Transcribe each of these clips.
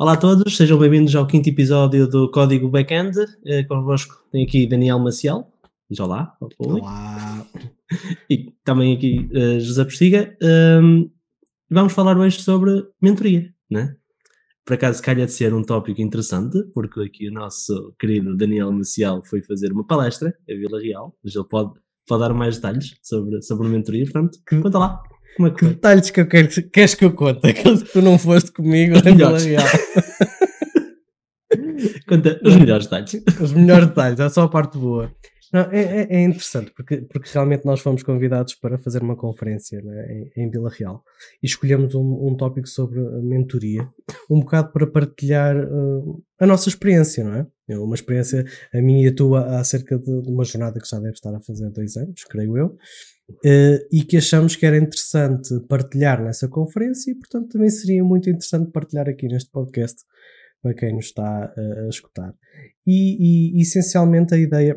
Olá a todos, sejam bem-vindos ao quinto episódio do Código Backend. Uh, convosco tem aqui Daniel Maciel. Diz olá. Olá. E também aqui uh, José Postiga. Um, vamos falar hoje sobre mentoria, né? Por acaso calha de ser um tópico interessante, porque aqui o nosso querido Daniel Maciel foi fazer uma palestra a Vila Real, mas ele pode, pode dar mais detalhes sobre, sobre mentoria, portanto, conta lá. É que, que detalhes que eu quero, queres que eu conte? Aqueles que tu não foste comigo na Vila Real. Conta os melhores detalhes. Os melhores detalhes, é só a parte boa. Não, é, é, é, interessante porque, porque realmente nós fomos convidados para fazer uma conferência né, em, em, Vila Real e escolhemos um, um tópico sobre mentoria, um bocado para partilhar uh, a nossa experiência, não é? é? Uma experiência, a minha e a tua, acerca de, de uma jornada que já deve estar a fazer dois anos, creio eu, uh, e que achamos que era interessante partilhar nessa conferência e, portanto, também seria muito interessante partilhar aqui neste podcast para quem nos está uh, a escutar. E, e essencialmente a ideia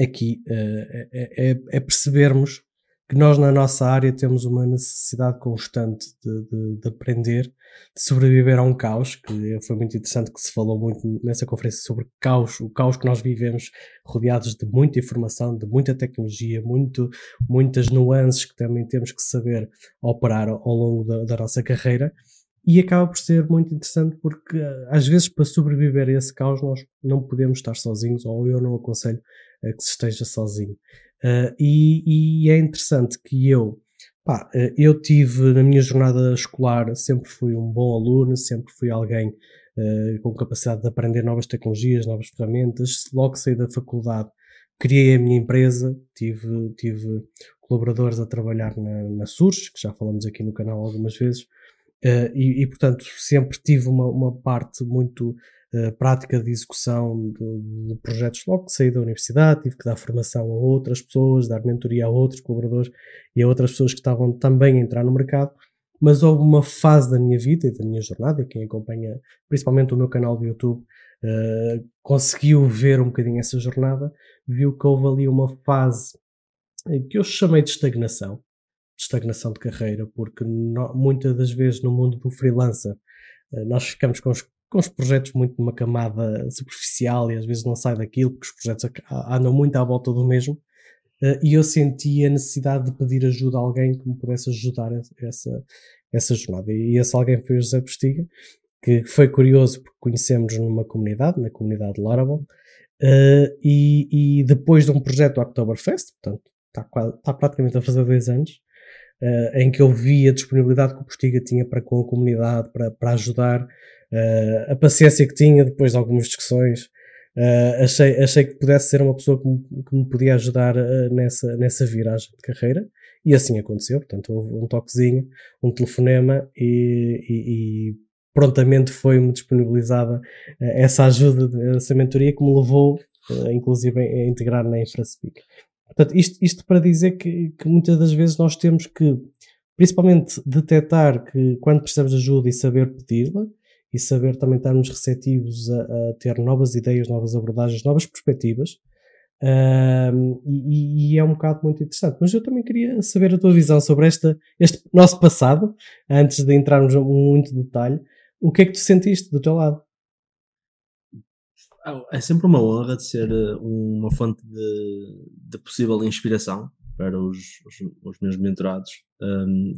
aqui uh, é, é, é, percebermos que nós na nossa área temos uma necessidade constante de, de, de, aprender, de sobreviver a um caos, que foi muito interessante que se falou muito nessa conferência sobre caos, o caos que nós vivemos rodeados de muita informação, de muita tecnologia, muito, muitas nuances que também temos que saber operar ao longo da, da nossa carreira e acaba por ser muito interessante porque às vezes para sobreviver a esse caos nós não podemos estar sozinhos ou eu não aconselho que se esteja sozinho. Uh, e, e, é interessante que eu, pá, uh, eu tive na minha jornada escolar, sempre fui um bom aluno, sempre fui alguém uh, com capacidade de aprender novas tecnologias, novas ferramentas. Logo saí da faculdade, criei a minha empresa, tive, tive colaboradores a trabalhar na, na SURS, que já falamos aqui no canal algumas vezes, e, e, portanto sempre tive uma, uma parte muito prática de execução de, projetos logo que saí da universidade, tive que dar formação a outras pessoas, dar mentoria a outros colaboradores e a outras pessoas que estavam também a entrar no mercado, mas houve uma fase da minha vida e da minha jornada, e quem acompanha principalmente o meu canal do YouTube uh, conseguiu ver um bocadinho essa jornada, viu que houve ali uma fase que eu chamei de estagnação, de estagnação de carreira, porque no, muitas das vezes no mundo do freelancer nós ficamos com os com os projetos muito numa camada superficial e às vezes não sai daquilo, porque os projetos andam muito à volta do mesmo. Uh, e eu senti a necessidade de pedir ajuda a alguém que me pudesse ajudar essa, essa jornada. E esse alguém foi o José Postiga, que foi curioso porque conhecemos numa comunidade, na comunidade de Laravel, uh, e, e, depois de um projeto Oktoberfest, portanto está, está praticamente a fazer dois anos, uh, em que eu vi a disponibilidade que o Postiga tinha para com a comunidade, para, para ajudar, uh, a paciência que tinha depois de algumas discussões. Uh, achei, achei que pudesse ser uma pessoa que me, que me podia ajudar uh, nessa, nessa viragem de carreira e assim aconteceu. Portanto, houve um toquezinho, um telefonema e, e, e prontamente foi-me disponibilizada uh, essa ajuda, essa mentoria que me levou, inclusive, a integrar na InfraSpeak. Portanto, isto, isto para dizer que, que muitas das vezes nós temos que, principalmente, detectar que quando precisamos de ajuda e saber pedi-la, e saber também estarmos receptivos a, a ter novas ideias, novas abordagens, novas perspectivas. Um, e, e, é um bocado muito interessante. Mas eu também queria saber a tua visão sobre esta, este nosso passado, antes de entrarmos em muito detalhe. O que é que tu sentiste do teu lado? É sempre uma honra de ser eh, uma fonte de, de possível inspiração para os, os, os meus mentorados. Um,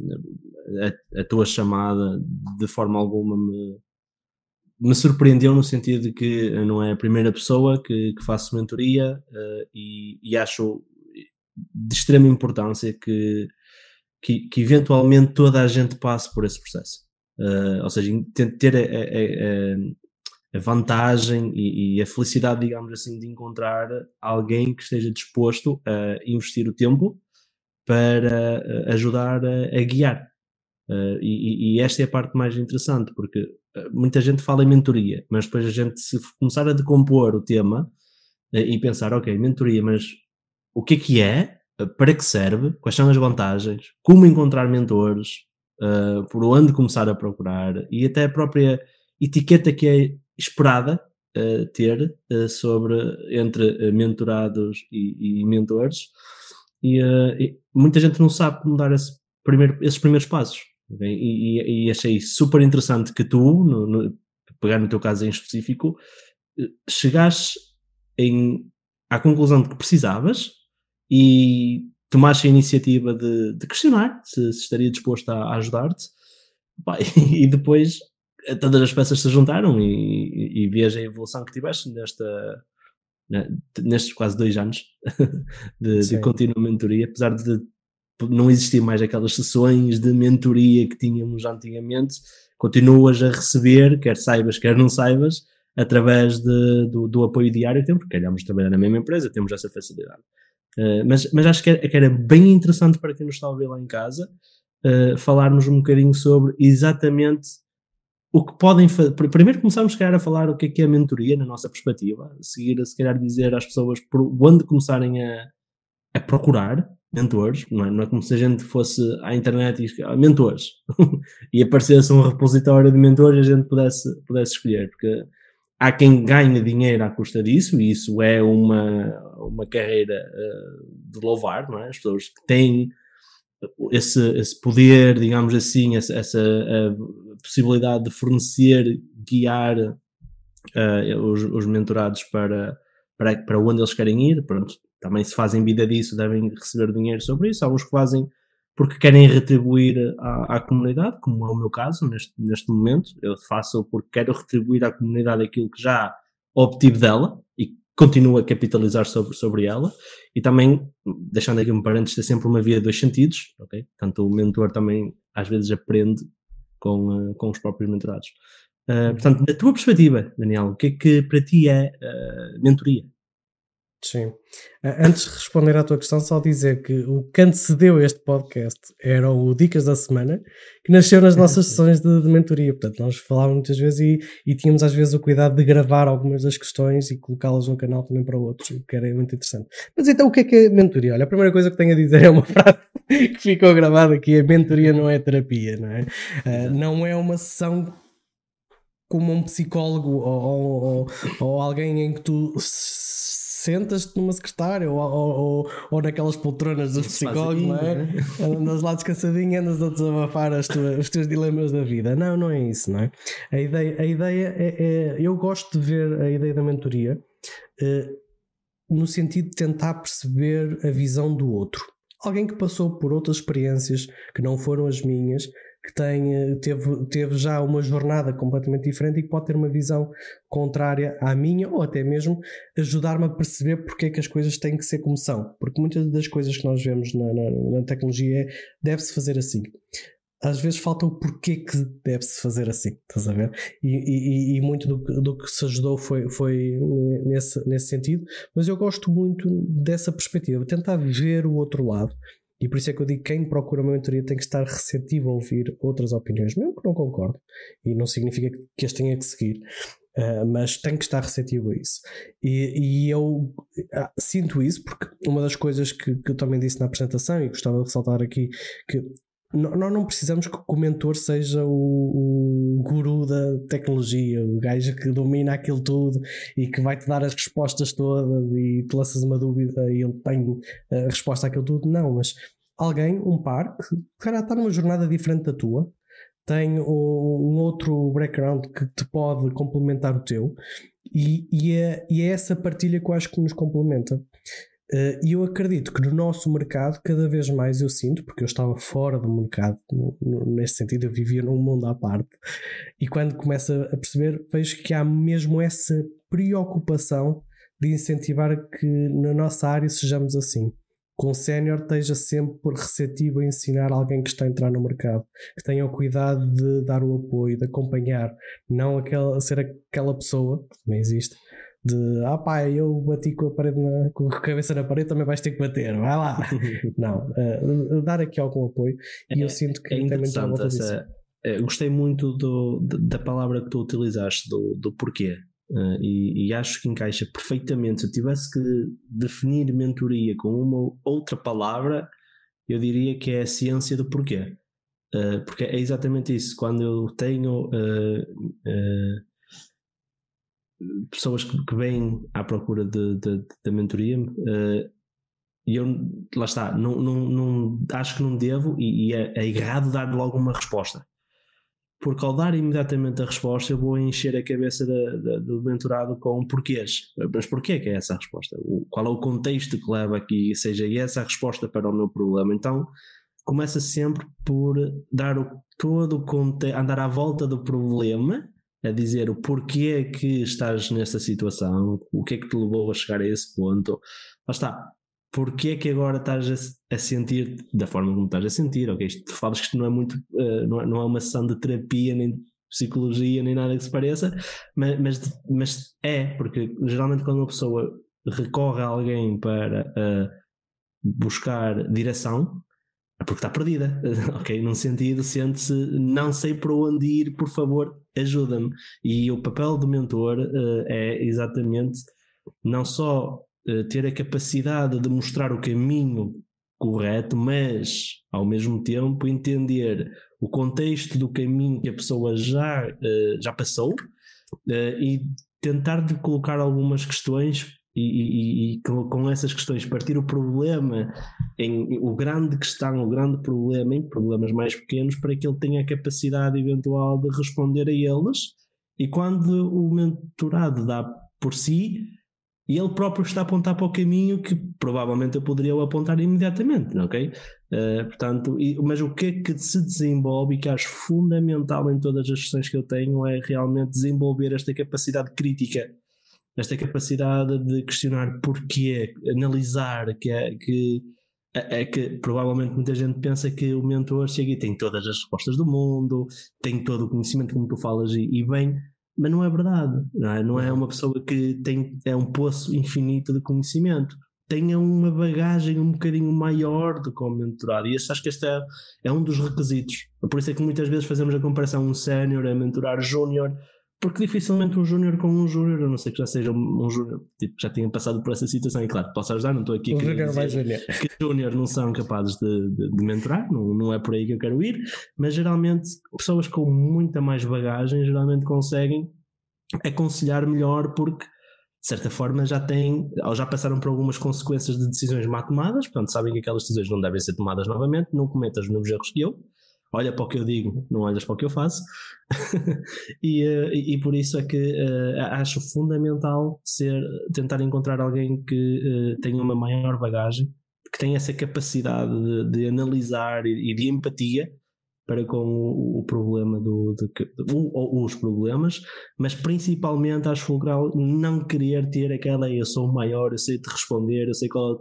a, a, tua chamada de forma alguma me, me surpreendeu no sentido de que não é a primeira pessoa que, que faço mentoria uh, e, e, acho de extrema importância que, que, que, eventualmente toda a gente passe por esse processo. Uh, ou seja, ter a, a, a vantagem e, e, a felicidade, digamos assim, de encontrar alguém que esteja disposto a investir o tempo para eh, ajudar a, guiar. Uh, e, e, esta é a parte mais interessante, porque muita gente fala em mentoria, mas depois a gente, se começar a decompor o tema uh, e pensar, ok, mentoria, mas o que é que é? Uh, para que serve? Quais são as vantagens? Como encontrar mentores? por onde começar a procurar? E até a própria etiqueta que é esperada ter sobre entre mentorados e, e mentores. E, e, muita gente não sabe como dar esse primeiro, esses primeiros passos. E, e, e, achei super interessante que tu, no, no, pegar no teu caso em específico, chegaste em, à conclusão de que precisavas e tomaste a iniciativa de, de questionar se, se, estaria disposto a, a ajudar-te. E depois todas as peças se juntaram e, e, e veja a evolução que tiveste nesta, nestes quase dois anos de, de contínua mentoria, apesar de não existir mais aquelas sessões de mentoria que tínhamos antigamente, continuas a receber, quer saibas, quer não saibas, através de, do, do, apoio diário que temos, porque queremos trabalhar na mesma empresa, temos essa facilidade. Uh, mas, mas acho que era, que era, bem interessante para quem nos está a ouvir lá em casa uh, falarmos um bocadinho sobre exatamente o que podem fazer. Primeiro começamos, se calhar, a falar o que é que é a mentoria na nossa perspectiva, seguir, se calhar, dizer às pessoas por onde começarem a, a procurar mentores, não é? não é como se a gente fosse à internet e ah, mentores e aparecesse um repositório de mentores e a gente pudesse, pudesse escolher, porque há quem ganhe dinheiro à custa disso e isso é uma, uma carreira uh, de louvar, não é? As pessoas que têm esse, esse poder, digamos assim, essa, essa possibilidade de fornecer, guiar uh, os, os mentorados para, para, para onde eles querem ir, pronto, também se fazem vida disso, devem receber dinheiro sobre isso. Há uns que fazem porque querem retribuir à, à, comunidade, como é o meu caso neste, neste momento. Eu faço porque quero retribuir à comunidade aquilo que já obtive dela e continuo a capitalizar sobre, sobre ela. E também, deixando aqui um parênteses, ter sempre uma via de dois sentidos, ok? Portanto, o mentor também às vezes aprende com, uh, com os próprios mentorados. Uh, portanto, da tua perspectiva, Daniel, o que é que para ti é uh, mentoria? Sim. Antes de responder à tua questão, só dizer que o que antecedeu este podcast era o Dicas da Semana, que nasceu nas nossas sessões de, de mentoria. Portanto, nós falávamos muitas vezes e, e, tínhamos às vezes o cuidado de gravar algumas das questões e colocá-las no canal também para outros, o que era muito interessante. Mas então, o que é que é mentoria? Olha, a primeira coisa que tenho a dizer é uma frase que ficou gravada aqui: a mentoria não é terapia, não é? Uh, não é uma sessão como um psicólogo ou, ou, ou, ou alguém em que tu sentas-te numa secretária ou, ou, ou, ou, naquelas poltronas dos psicólogos, não é? Né? Andas lá descansadinho, andas a desabafar as tuas, os teus dilemas da vida. Não, não é isso, não é? A ideia, a ideia é, é Eu gosto de ver a ideia da mentoria eh, no sentido de tentar perceber a visão do outro. Alguém que passou por outras experiências que não foram as minhas, que tem, eh, teve, teve já uma jornada completamente diferente e que pode ter uma visão contrária à minha ou até mesmo ajudar-me a perceber porque é que as coisas têm que ser como são. Porque muitas das coisas que nós vemos na, na, na tecnologia é deve-se fazer assim. Às vezes falta o porquê que deve-se fazer assim, estás a ver? E, e, e muito do, do, que se ajudou foi, foi nesse, nesse sentido, mas eu gosto muito dessa perspectiva, tentar ver o outro lado e por isso é que eu digo que quem procura uma mentoria tem que estar receptivo a ouvir outras opiniões, mesmo que não concordo. E não significa que as tenha que seguir. Uh, mas tem que estar receptivo a isso. E, e eu uh, sinto isso porque uma das coisas que, que, eu também disse na apresentação e gostava de ressaltar aqui que nós não precisamos que o mentor seja o, o, guru da tecnologia, o gajo que domina aquilo tudo e que vai te dar as respostas todas e te lanças uma dúvida e ele tem a resposta àquilo tudo. Não, mas alguém, um par, que cara, está numa jornada diferente da tua, tem um, um, outro background que te pode complementar o teu e, e, é, e é essa partilha que eu acho que nos complementa. Eh, e eu acredito que no nosso mercado, cada vez mais eu sinto, porque eu estava fora do mercado, nesse sentido, eu vivia num mundo à parte, e quando começo a perceber, vejo que há mesmo essa preocupação de incentivar que na nossa área sejamos assim. Com o sénior esteja sempre receptivo a ensinar alguém que está a entrar no mercado, que tenha o cuidado de dar o apoio, de acompanhar, não aquela, ser aquela pessoa, também existe, de ah pá, eu bati com a parede na, com a cabeça na parede, também vais ter que bater, vai lá. Não, uh, dar aqui algum apoio e eu sinto que é interessante essa, é, gostei muito do, da palavra que tu utilizaste, do, do porquê. Uh, e, e, acho que encaixa perfeitamente. Se eu tivesse que definir mentoria com uma outra palavra, eu diria que é a ciência do porquê. Uh, porque é exatamente isso. Quando eu tenho uh, pessoas que, que vêm à procura da mentoria uh, e eu, lá está, não, não, não, acho que não devo e, e é, é errado dar logo uma resposta. porque ao dar imediatamente a resposta eu vou encher a cabeça da, da, do mentorado com porquês. Mas porquê que é essa a resposta? O, qual é o contexto que leva aqui, seja essa a resposta para o meu problema? Então começa sempre por dar o, todo o contexto, andar à volta do problema, a dizer o porquê que estás nessa situação, o que é que te levou a chegar a esse ponto. Lá está, porque é que agora estás a, a, sentir da forma como estás a sentir, ok? Isto, tu falas que isto não é muito, uh, não, é, não, é, uma sessão de terapia, nem de psicologia, nem nada que se pareça, mas, mas, mas é, porque geralmente quando uma pessoa recorre a alguém para uh, buscar direção, é porque está perdida, ok? Num sentido, sente-se, não sei para onde ir, por favor, ajuda-me. E o papel do mentor uh, é exatamente não só eh, ter a capacidade de mostrar o caminho correto, mas ao mesmo tempo entender o contexto do caminho que a pessoa já, uh, já passou uh, e tentar de colocar algumas questões e, e, e com, com, essas questões partir o problema em o grande questão, o grande problema em problemas mais pequenos para que ele tenha a capacidade eventual de responder a eles e quando o mentorado dá por si e ele próprio está a apontar para o caminho que provavelmente eu poderia apontar imediatamente, ok? Uh, portanto, e, mas o que é que se desenvolve e que acho fundamental em todas as sessões que eu tenho é realmente desenvolver esta capacidade crítica, esta capacidade de questionar porquê, analisar, que é que é, é que provavelmente muita gente pensa que o mentor chega e tem todas as respostas do mundo, tem todo o conhecimento como tu falas e, e bem, mas não é verdade, não é? Não é uma pessoa que tem é um poço infinito de conhecimento. Tenha uma bagagem um bocadinho maior do que o mentorado. E acho que este é, é um dos requisitos. Por isso é que muitas vezes fazemos a comparação um sénior a mentorar júnior, porque dificilmente um júnior com um júnior, a não sei que já seja um júnior, tipo, já tenha passado por essa situação, e claro, posso ajudar, não estou aqui a júnior. que júnior não são capazes de, de, de mentorar, não, não é por aí que eu quero ir, mas geralmente pessoas com muita mais bagagem geralmente conseguem aconselhar melhor porque de certa forma já têm, ou já passaram por algumas consequências de decisões má tomadas, portanto sabem que aquelas decisões não devem ser tomadas novamente, não cometas os mesmos erros que eu, olha para o que eu digo, não olhas para o que eu faço. e, uh, e, por isso é que uh, acho fundamental ser tentar encontrar alguém que uh, tenha uma maior bagagem, que tenha essa capacidade de, de analisar e, e, de empatia para com o, o problema do, de, ou os problemas, mas principalmente acho fulcral não querer ter aquela eu sou o maior, eu sei te responder, eu sei qual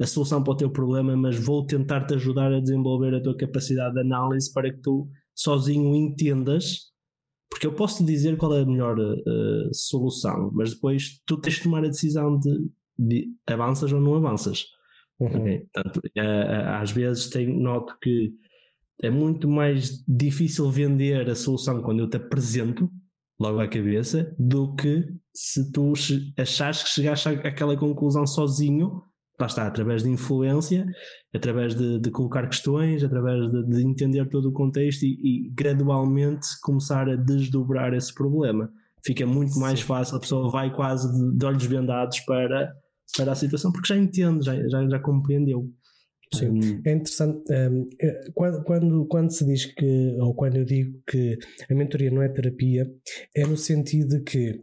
a solução para o teu problema, mas vou tentar te ajudar a desenvolver a tua capacidade de análise para que tu sozinho entendas, porque eu posso te dizer qual é a melhor uh, solução, mas depois tu tens de tomar a decisão de, de avanças ou não avanças. Uhum. Okay? Portanto, uh, às vezes tenho, noto que é muito mais difícil vender a solução quando eu te apresento logo à cabeça do que se tu achares que chegaste àquela conclusão sozinho lá está, através de influência, através de, de colocar questões, através de, de, entender todo o contexto e, e, gradualmente começar a desdobrar esse problema. Fica muito mais Sim. fácil, a pessoa vai quase de, de, olhos vendados para, para a situação, porque já entende, já, já, já compreendeu. Sim, um, é interessante. Um, é, quando, quando, quando se diz que, ou quando eu digo que a mentoria não é terapia, é no sentido de que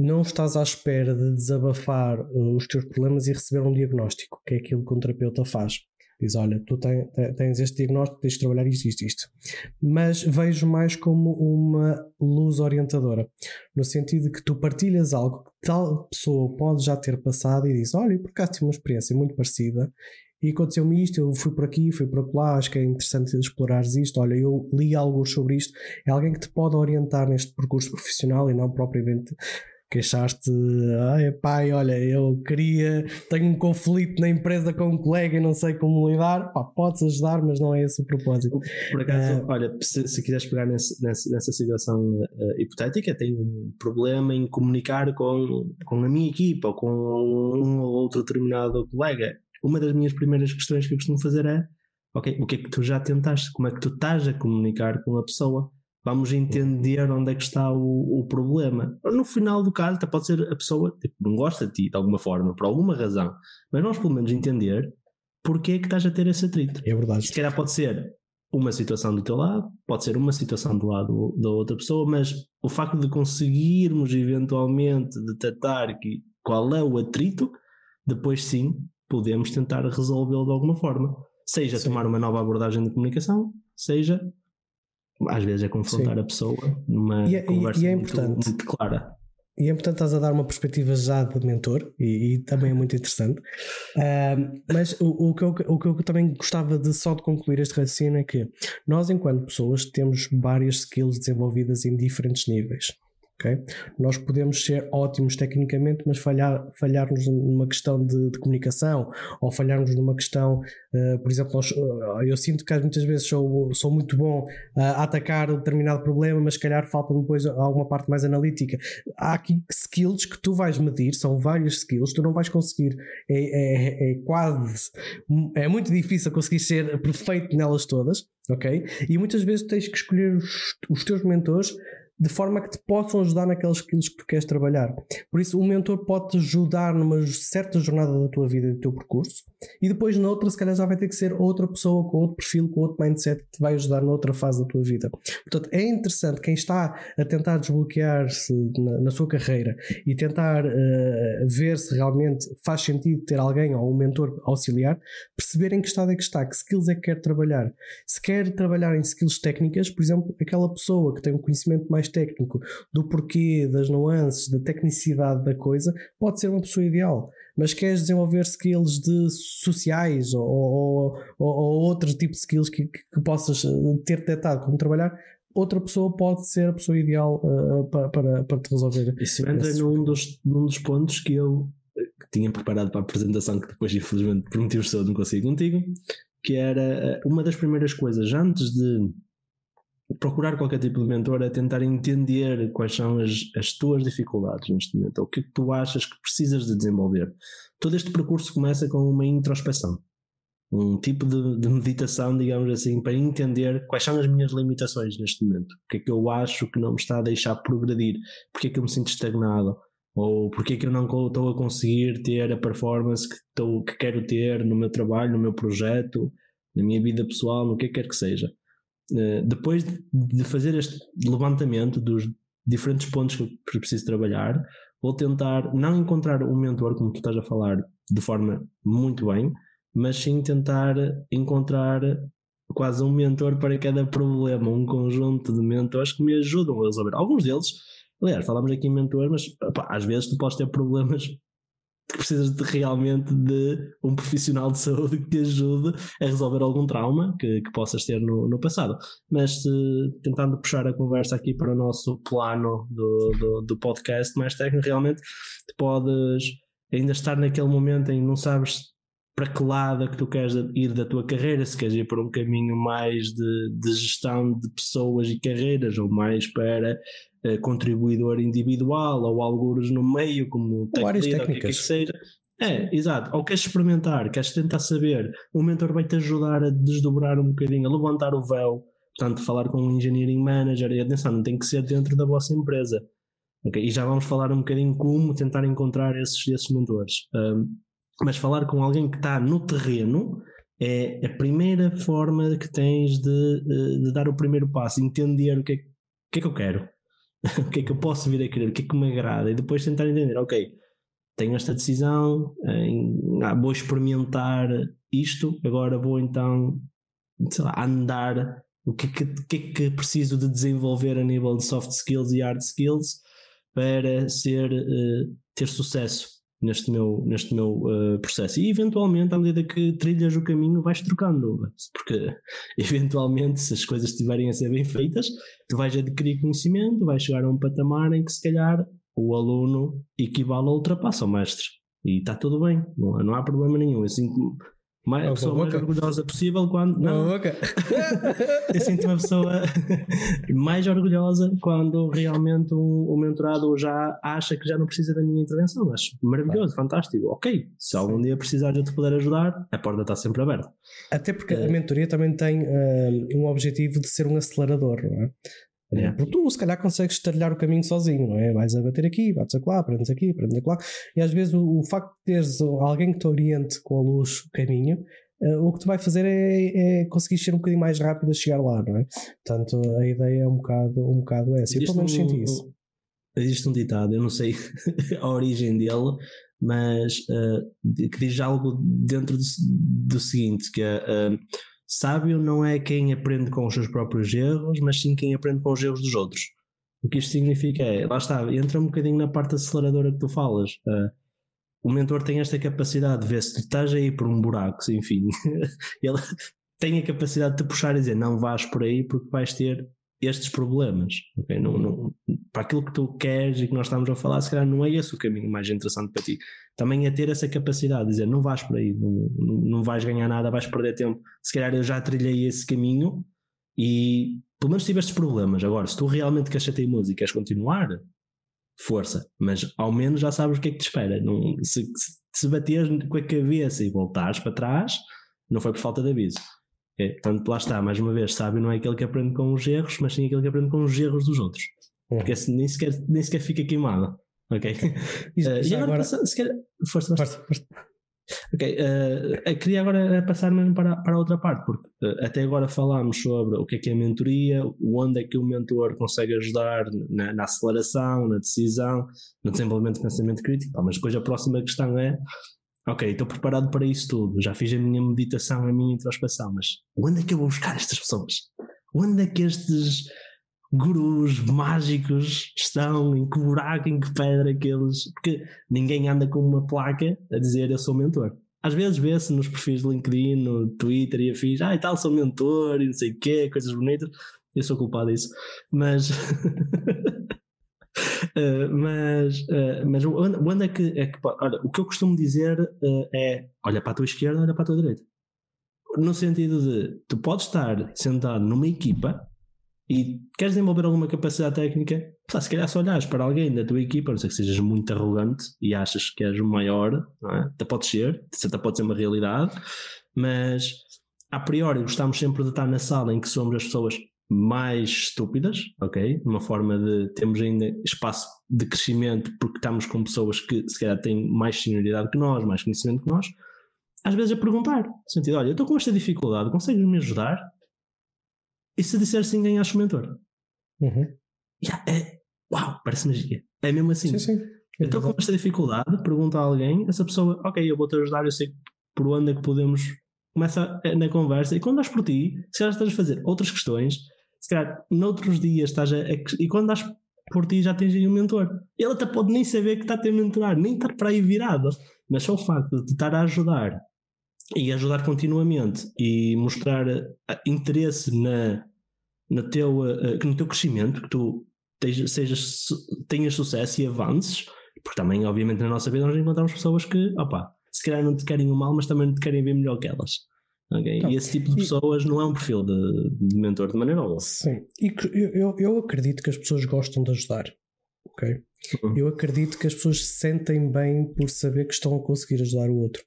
não estás à espera de desabafar uh, os teus problemas e receber um diagnóstico, que é aquilo que um terapeuta faz. Diz: Olha, tu tens este diagnóstico, tens de trabalhar isto, isto, isto. Mas vejo mais como uma luz orientadora, no sentido de que tu partilhas algo que tal pessoa pode já ter passado e diz: Olha, por acaso tive uma experiência muito parecida e aconteceu-me isto, eu fui por aqui, fui por lá, acho que é interessante explorares isto. Olha, eu li algo sobre isto. É alguém que te pode orientar neste percurso profissional e não propriamente queixaste, ai pai, olha, eu queria, tenho um conflito na empresa com um colega e não sei como lidar, pá, podes ajudar, mas não é esse o propósito. Por acaso, uh, olha, se, se quiseres pegar nesse, nessa, nessa situação uh, hipotética, tenho um problema em comunicar com, com a minha equipa ou com um ou outro determinado colega. Uma das minhas primeiras questões que eu costumo fazer é, ok, o que é que tu já tentaste? Como é que tu estás a comunicar com a pessoa? Vamos entender onde é que está o, o problema. No final do caso, até pode ser a pessoa tipo, não gosta de ti de alguma forma, por alguma razão, mas nós pelo menos entender porque é que estás a ter esse atrito. É verdade. Se calhar pode ser uma situação do teu lado, pode ser uma situação do lado da outra pessoa, mas o facto de conseguirmos eventualmente detectar que, qual é o atrito, depois sim podemos tentar resolvê-lo de alguma forma. Seja sim. tomar uma nova abordagem de comunicação, seja às vezes é confrontar sim. a pessoa numa e, é, conversa e é muito, muito clara. E é importante estás a dar uma perspectiva já de mentor, e, e também é muito interessante. Uh, mas o, o, que eu, o que eu também gostava de só de concluir este raciocínio é que nós, enquanto pessoas, temos várias skills desenvolvidas em diferentes níveis. Okay? Nós podemos ser ótimos tecnicamente, mas falhar, falharmos numa questão de, de comunicação ou falharmos numa questão, uh, por exemplo, nós, uh, eu sinto que muitas vezes sou, sou muito bom uh, a atacar um determinado problema, mas se calhar falta depois alguma parte mais analítica. Há aqui skills que tu vais medir, são várias skills, tu não vais conseguir, é, é, é quase, é muito difícil conseguir ser perfeito nelas todas, ok? E muitas vezes tens que escolher os, os teus mentores de forma que te possam ajudar naqueles skills que tu queres trabalhar. Por isso, o mentor pode te ajudar numa certa jornada da tua vida e do teu percurso, e depois na outra, se calhar, já vai ter que ser outra pessoa com outro perfil, com outro mindset que te vai ajudar noutra fase da tua vida. Portanto, é interessante quem está a tentar desbloquear-se na, na, sua carreira e tentar uh, ver se realmente faz sentido ter alguém ou um mentor auxiliar, perceber em que estado é que está, que skills é que quer trabalhar. Se quer trabalhar em skills técnicas, por exemplo, aquela pessoa que tem um conhecimento mais técnico do porquê, das nuances, da tecnicidade da coisa, pode ser uma pessoa ideal. Mas queres desenvolver skills de sociais ou, ou, ou, ou outro tipo de skills que, que, possas eh, ter detectado como trabalhar, outra pessoa pode ser a pessoa ideal uh, para, para, para te resolver. Isso entra num dos, num dos pontos que eu que tinha preparado para a apresentação, que depois, infelizmente, por motivos de saúde, não consigo contigo, que era uma das primeiras coisas antes de procurar qualquer tipo de mentor é tentar entender quais são as, as tuas dificuldades neste momento, o é que tu achas que precisas de desenvolver. Todo este percurso começa com uma introspeção, um tipo de, de, meditação, digamos assim, para entender quais são as minhas limitações neste momento, o que é que eu acho que não me está a deixar progredir, porque é que eu me sinto estagnado, ou porque é que eu não estou a conseguir ter a performance que, estou, que quero ter no meu trabalho, no meu projeto, na minha vida pessoal, no que quer que seja. Eh, depois de fazer este levantamento dos diferentes pontos que preciso trabalhar, vou tentar não encontrar um mentor, como tu estás a falar, de forma muito bem, mas sim tentar encontrar quase um mentor para cada problema, um conjunto de mentores que me ajudam a resolver. Alguns deles, aliás, falamos aqui em mentores, mas opa, às vezes tu podes ter problemas que precisas de, realmente de um profissional de saúde que te ajude a resolver algum trauma que, que possas ter no, no passado. Mas tentando puxar a conversa aqui para o nosso plano do, do, do podcast mais técnico, realmente podes ainda estar naquele momento em não sabes para que lado é que tu queres ir da tua carreira, se queres ir para um caminho mais de, de gestão de pessoas e carreiras, ou mais para contribuidor individual, ou alguns no meio, como tech lead, o que, é que seja. É, exato. Ou queres experimentar, queres tentar saber, o mentor vai te ajudar a desdobrar um bocadinho, a levantar o véu, portanto, falar com um engineering manager, e atenção, não tem que ser dentro da vossa empresa. Okay? E já vamos falar um bocadinho como tentar encontrar esses, esses mentores. Um, mas falar com alguém que está no terreno é a primeira forma que tens de, eh, de dar o primeiro passo, entender o que é, o que, é que eu quero, o que é que eu posso vir a querer, o que é que me agrada, e depois tentar entender, ok, tenho esta decisão, ah, vou experimentar isto, agora vou então lá, andar o que, que, que é que preciso de desenvolver a nível de soft skills e hard skills para ser, uh, ter sucesso neste meu, neste meu uh, processo. E eventualmente, à medida que trilhas o caminho, vais trocando, porque eventualmente, se as coisas estiverem a ser bem feitas, tu vais adquirir conhecimento, vais chegar a um patamar em que se calhar o aluno equivale a ultrapassa o mestre. E está tudo bem, não, não há problema nenhum. Sinto mais, a pessoa mais orgulhosa possível quando. Não, boca. eu sinto uma pessoa mais orgulhosa quando realmente um, um mentorado já acha que já não precisa da minha intervenção. Acho maravilhoso, fantástico. Ok, se algum dia precisar de eu te poder ajudar, a porta está sempre aberta. Até porque a eh, mentoria também tem uh, um objetivo de ser um acelerador, não é? Yeah. Porque tu, se calhar, consegues trilhar o caminho sozinho, não é? Vais a bater aqui, bates acolá, aprendes aqui, aprendes acolá. E às vezes o, o facto de teres alguém que te oriente com a luz o caminho uh, o que tu vai fazer é, é, conseguir ser um bocadinho mais rápido a chegar lá, não é? Portanto, a ideia é um bocado, um bocado essa. Eu pelo menos senti um, isso. Existe um ditado, eu não sei a origem dele, mas uh, que diz algo dentro do, do seguinte, que é uh, sábio não é quem aprende com os seus próprios erros, mas sim quem aprende com os erros dos outros. O que isto significa é, lá está, entra um bocadinho na parte aceleradora que tu falas. Uh, o mentor tem esta capacidade de ver se tu estás aí por um buraco, enfim, ele tem a capacidade de te puxar e dizer não vais por aí porque vais ter estes problemas. Okay? Não, não, para aquilo que tu queres e que nós estamos a falar, se calhar não é esse o caminho mais interessante para ti. Também é ter essa capacidade de dizer não vais por aí, não, não, vais ganhar nada, vais perder tempo. Se calhar eu já trilhei esse caminho e pelo menos tiveste problemas. Agora, se tu realmente queres ser música e queres continuar, força, mas ao menos já sabes o que é que te espera. Não, se, se bateres com a cabeça e voltares para trás, não foi por falta de aviso. Okay? Portanto, lá está, mais uma vez, sabe, não é aquele que aprende com os erros, mas sim aquele que aprende com os erros dos outros. Uhum. Porque assim nem sequer, nem sequer fica queimado. Ok? Isso, uh, e agora, agora... Passa, se quer, força, força. força. Ok, uh, queria agora passar mesmo para, para outra parte, porque uh, até agora falámos sobre o que é que é mentoria, onde é que o mentor consegue ajudar na, na aceleração, na decisão, no desenvolvimento de pensamento crítico, mas depois a próxima questão é, ok, estou preparado para isso tudo, já fiz a minha meditação, a minha introspeção, mas onde é que eu vou buscar estas pessoas? Onde é que estes gurus mágicos estão, em que buraco, em que pedra aqueles. Porque ninguém anda com uma placa a dizer eu sou mentor. Às vezes vê-se nos perfis de LinkedIn, no Twitter e afins, ah e tal, sou mentor e não sei o quê, coisas bonitas. Eu sou culpado disso. Mas. Uh, mas uh, mas onde, onde, é que, é que olha, o que eu costumo dizer uh, é olha para a tua esquerda, olha para a tua direita no sentido de tu podes estar sentado numa equipa e queres desenvolver alguma capacidade técnica, se calhar se olhares para alguém da tua equipa, não sei que sejas muito arrogante e achas que és o maior, não é? até pode ser, até pode ser uma realidade, mas a priori gostamos sempre de estar na sala em que somos as pessoas mais estúpidas, ok? Uma forma de temos ainda espaço de crescimento porque estamos com pessoas que se calhar têm mais senioridade que nós, mais conhecimento que nós. Às vezes a perguntar, no sentido, olha, eu estou com esta dificuldade, consegues me ajudar? E se disser sim, ganhaste o mentor. Uhum. Yeah, é, uau, parece magia. É mesmo assim. Sim, sim. É estou com esta dificuldade, pergunta a alguém, essa pessoa, ok, eu vou-te ajudar, eu sei por onde é que podemos. Começa na conversa e quando estás por ti, se calhar estás a fazer outras questões, se calhar noutros dias estás a. a e quando estás por ti já tens aí um mentor. Ele até pode nem saber que está a ter mentorar, nem estar para aí virado, mas só o facto de estar a ajudar e ajudar continuamente e mostrar interesse na, no teu, uh, no teu crescimento, que tu tejas, sejas, tenhas sucesso e avances, porque também, obviamente, na nossa vida nós encontramos pessoas que, opa, se calhar não te querem o mal, mas também não te querem ver melhor que elas. Okay? E esse tipo de pessoas e, não é um perfil de, de mentor de maneira alguma. Sim, e eu, eu acredito que as pessoas gostam de ajudar. Ok? Uhum. Eu acredito que as pessoas se sentem bem por saber que estão a conseguir ajudar o outro.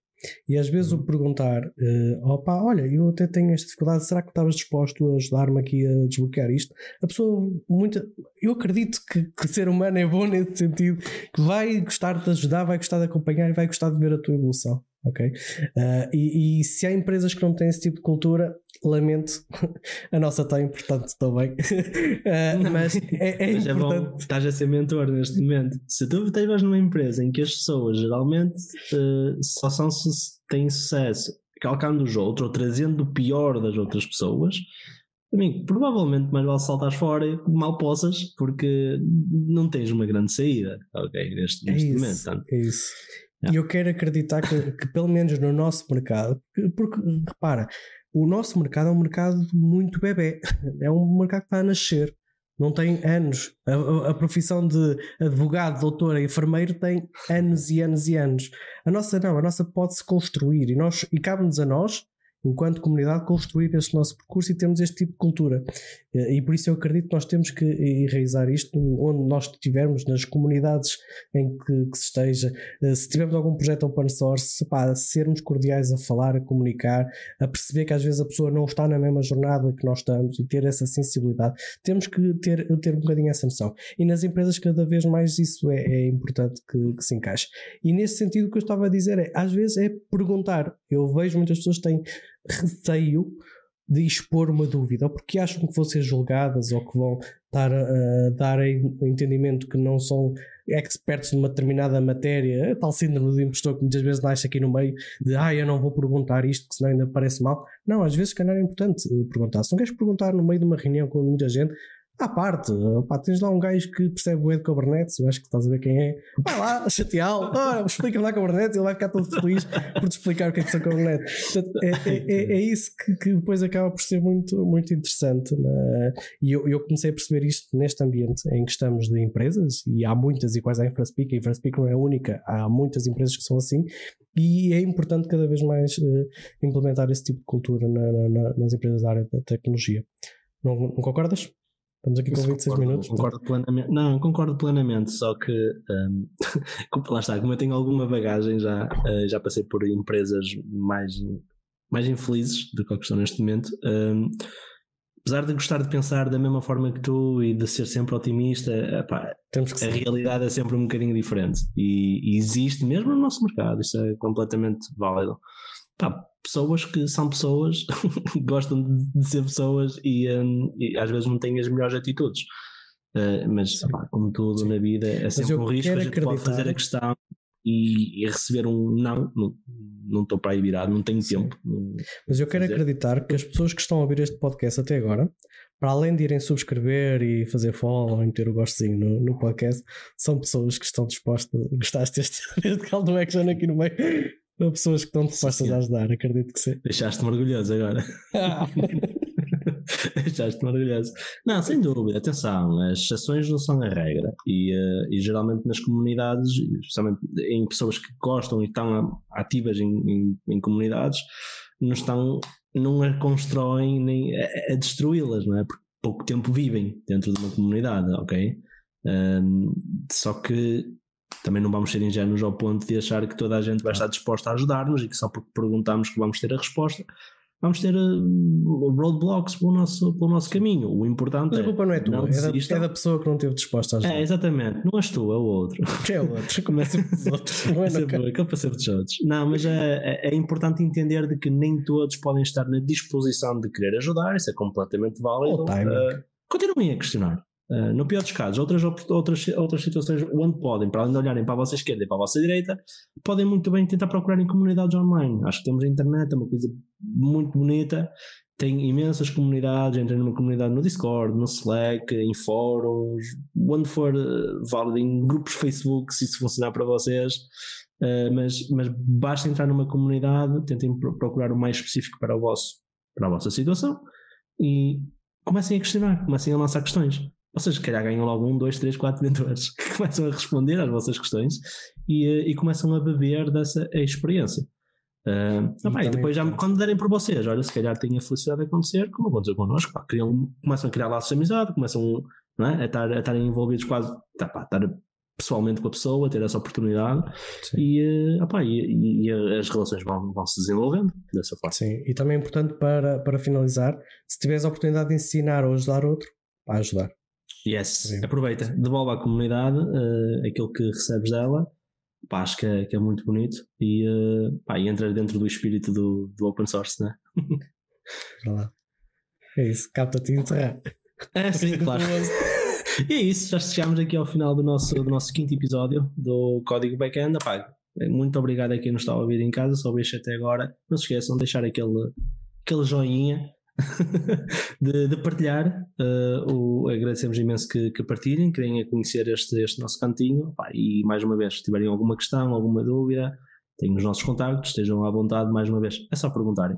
E às vezes o perguntar, uh, opa, olha, eu até tenho esta dificuldade, será que estavas disposto a ajudar-me aqui a desbloquear isto? A pessoa, muita, eu acredito que, que ser humano é bom nesse sentido, que vai gostar de ajudar, vai gostar de acompanhar e vai gostar de ver a tua evolução ok? Uh, e, e, se há empresas que não têm esse tipo de cultura, lamento, a nossa tem, portanto estou bem. Uh, mas é, é mas importante. É bom, estás a ser mentor neste momento. Se tu estiveres numa empresa em que as pessoas geralmente uh, só são, têm sucesso calcando os outros ou trazendo o pior das outras pessoas, mim, provavelmente mais vale saltar fora mal possas, porque não tens uma grande saída, ok? Neste, neste é momento. Portanto, é isso. E eu quero acreditar que, que, pelo menos no nosso mercado, porque repara, o nosso mercado é um mercado muito bebê, é um mercado que está a nascer, não tem anos. A, a profissão de advogado, doutor, enfermeiro tem anos e anos e anos. A nossa não, a nossa pode-se construir e, nós, e cabe-nos a nós enquanto comunidade, construir este nosso percurso e termos este tipo de cultura. E por isso eu acredito que nós temos que enraizar isto onde nós estivermos, nas comunidades em que, que se esteja. Se tivermos algum projeto open source, pá, sermos cordiais a falar, a comunicar, a perceber que às vezes a pessoa não está na mesma jornada que nós estamos e ter essa sensibilidade. Temos que ter, ter um bocadinho essa noção. E nas empresas, cada vez mais isso é, é importante que, que, se encaixe. E nesse sentido, o que eu estava a dizer é, às vezes, é perguntar. Eu vejo muitas pessoas que têm receio de expor uma dúvida, ou porque acham que vão ser julgadas, ou que vão estar a, dar o entendimento que não são expertos numa determinada matéria, tal síndrome do impostor que muitas vezes nasce aqui no meio de ah, eu não vou perguntar isto, que senão ainda parece mal. Não, às vezes, calhar, é importante perguntar. Se não queres perguntar no meio de uma reunião com muita gente, à parte, pá, tens lá um gajo que percebe o de Kubernetes, eu acho que estás a ver quem é. Vai lá, chateá-lo, oh, explica-me lá Kubernetes, ele vai ficar todo feliz por te explicar o que é que são Kubernetes. Portanto, é, é, é, é isso que, que, depois acaba por ser muito, muito interessante. Né? E eu, eu, comecei a perceber isto neste ambiente em que estamos de empresas, e há muitas iguais à InfraSpeak, a InfraSpeak não é a única, há muitas empresas que são assim, e é importante cada vez mais uh, implementar esse tipo de cultura na, na, nas empresas da área da tecnologia. Não, não concordas? Estamos aqui com 26 concordo, minutos. Concordo plenamente. Não, concordo plenamente, só que um, lá está, como eu tenho alguma bagagem, já, uh, já passei por empresas mais, mais infelizes do que, que estou neste momento. Um, apesar de gostar de pensar da mesma forma que tu e de ser sempre otimista, epá, a realidade é sempre um bocadinho diferente e, e, existe mesmo no nosso mercado, isso é completamente válido. Pá, pessoas que são pessoas, gostam de, ser pessoas e, um, e, às vezes não têm as melhores atitudes. Uh, mas pá, como tudo Sim. na vida é sempre um risco, a gente acreditar. pode fazer a questão e, e, receber um não, não, estou para aí virado, não tenho Sim. tempo. Não, mas eu quero fazer. acreditar que as pessoas que estão a ouvir este podcast até agora, para além de irem subscrever e fazer follow e ter o gostinho no, no podcast, são pessoas que estão dispostas. Gostaste deste, deste caldo do action aqui no meio? Há pessoas que estão dispostas a ajudar, acredito que sim. Deixaste-me orgulhoso agora. Ah. Deixaste-me orgulhoso. Não, sem dúvida, atenção, as exceções não são a regra e, uh, e geralmente nas comunidades, especialmente em pessoas que gostam e estão ativas em, em, em comunidades, não estão, não a constroem nem a, a destruí-las, não é? Porque pouco tempo vivem dentro de uma comunidade, ok? Um, só que também não vamos ser ingênuos ao ponto de achar que toda a gente vai estar disposta a ajudar-nos e que só porque perguntamos que vamos ter a resposta, vamos ter uh, roadblocks pelo nosso, pelo nosso caminho. O importante Mas a culpa não é tua, não é, da, é, da, pessoa que não esteve disposta a ajudar. É, exatamente. Não és tu, é o outro. É o outro. Começa pelos outros. Não é sempre, culpa sempre dos outros. Não, mas é, é, é, importante entender de que nem todos podem estar na disposição de querer ajudar, isso é completamente válido. Uh, continuem a questionar. Uh, no pior dos casos, outras, outras, outras situações onde podem, para além de olharem para a vossa esquerda e para a vossa direita, podem muito bem tentar procurar em comunidades online. Acho que temos a internet, é uma coisa muito bonita, tem imensas comunidades, entrem numa comunidade no Discord, no Slack, em fóruns, onde for uh, válido, em grupos Facebook, se isso funcionar para vocês. Uh, mas, mas basta entrar numa comunidade, tentem procurar o mais específico para, o vosso, para a vossa situação e comecem a questionar, comecem a lançar questões. Vocês, se calhar, ganham logo um, dois, três, quatro mentores que começam a responder às vossas questões e, eh, e começam a beber dessa experiência. Uh, depois, já, quando derem por vocês, olha, se calhar tem a felicidade de acontecer, como aconteceu connosco, pá, criam, começam a criar laços de amizade, começam é, a, estar, a estarem envolvidos quase, tá, pá, estar pessoalmente com a pessoa, ter essa oportunidade e, uh, opá, e, e, as relações vão, vão se desenvolvendo dessa forma. Sim, e também é importante para, para finalizar, se tiveres a oportunidade de ensinar ou ajudar outro, para ajudar. Yes, Sim. aproveita, devolve à comunidade uh, aquilo que recebes dela, pá, acho que é, que é muito bonito e, uh, pá, e entra dentro do espírito do, do open source, né? É isso, capta-te enterrar. É, sim, claro. e é isso, já chegamos aqui ao final do nosso, do nosso quinto episódio do Código Backend. Epá, muito obrigado a quem nos está a ouvir em casa, só ouviste até agora. Não se esqueçam de deixar aquele, aquele joinha de, de, partilhar. Uh, o, agradecemos imenso que, que partilhem, querem conhecer este, este nosso cantinho. Pá, e mais uma vez, se tiverem alguma questão, alguma dúvida, têm os nossos contactos, estejam à vontade mais uma vez. É só perguntarem.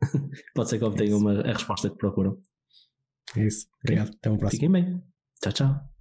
Pode ser que obtenham é uma, a resposta que procuram. É isso. Obrigado. Até uma próxima. Fiquem bem. Tchau, tchau.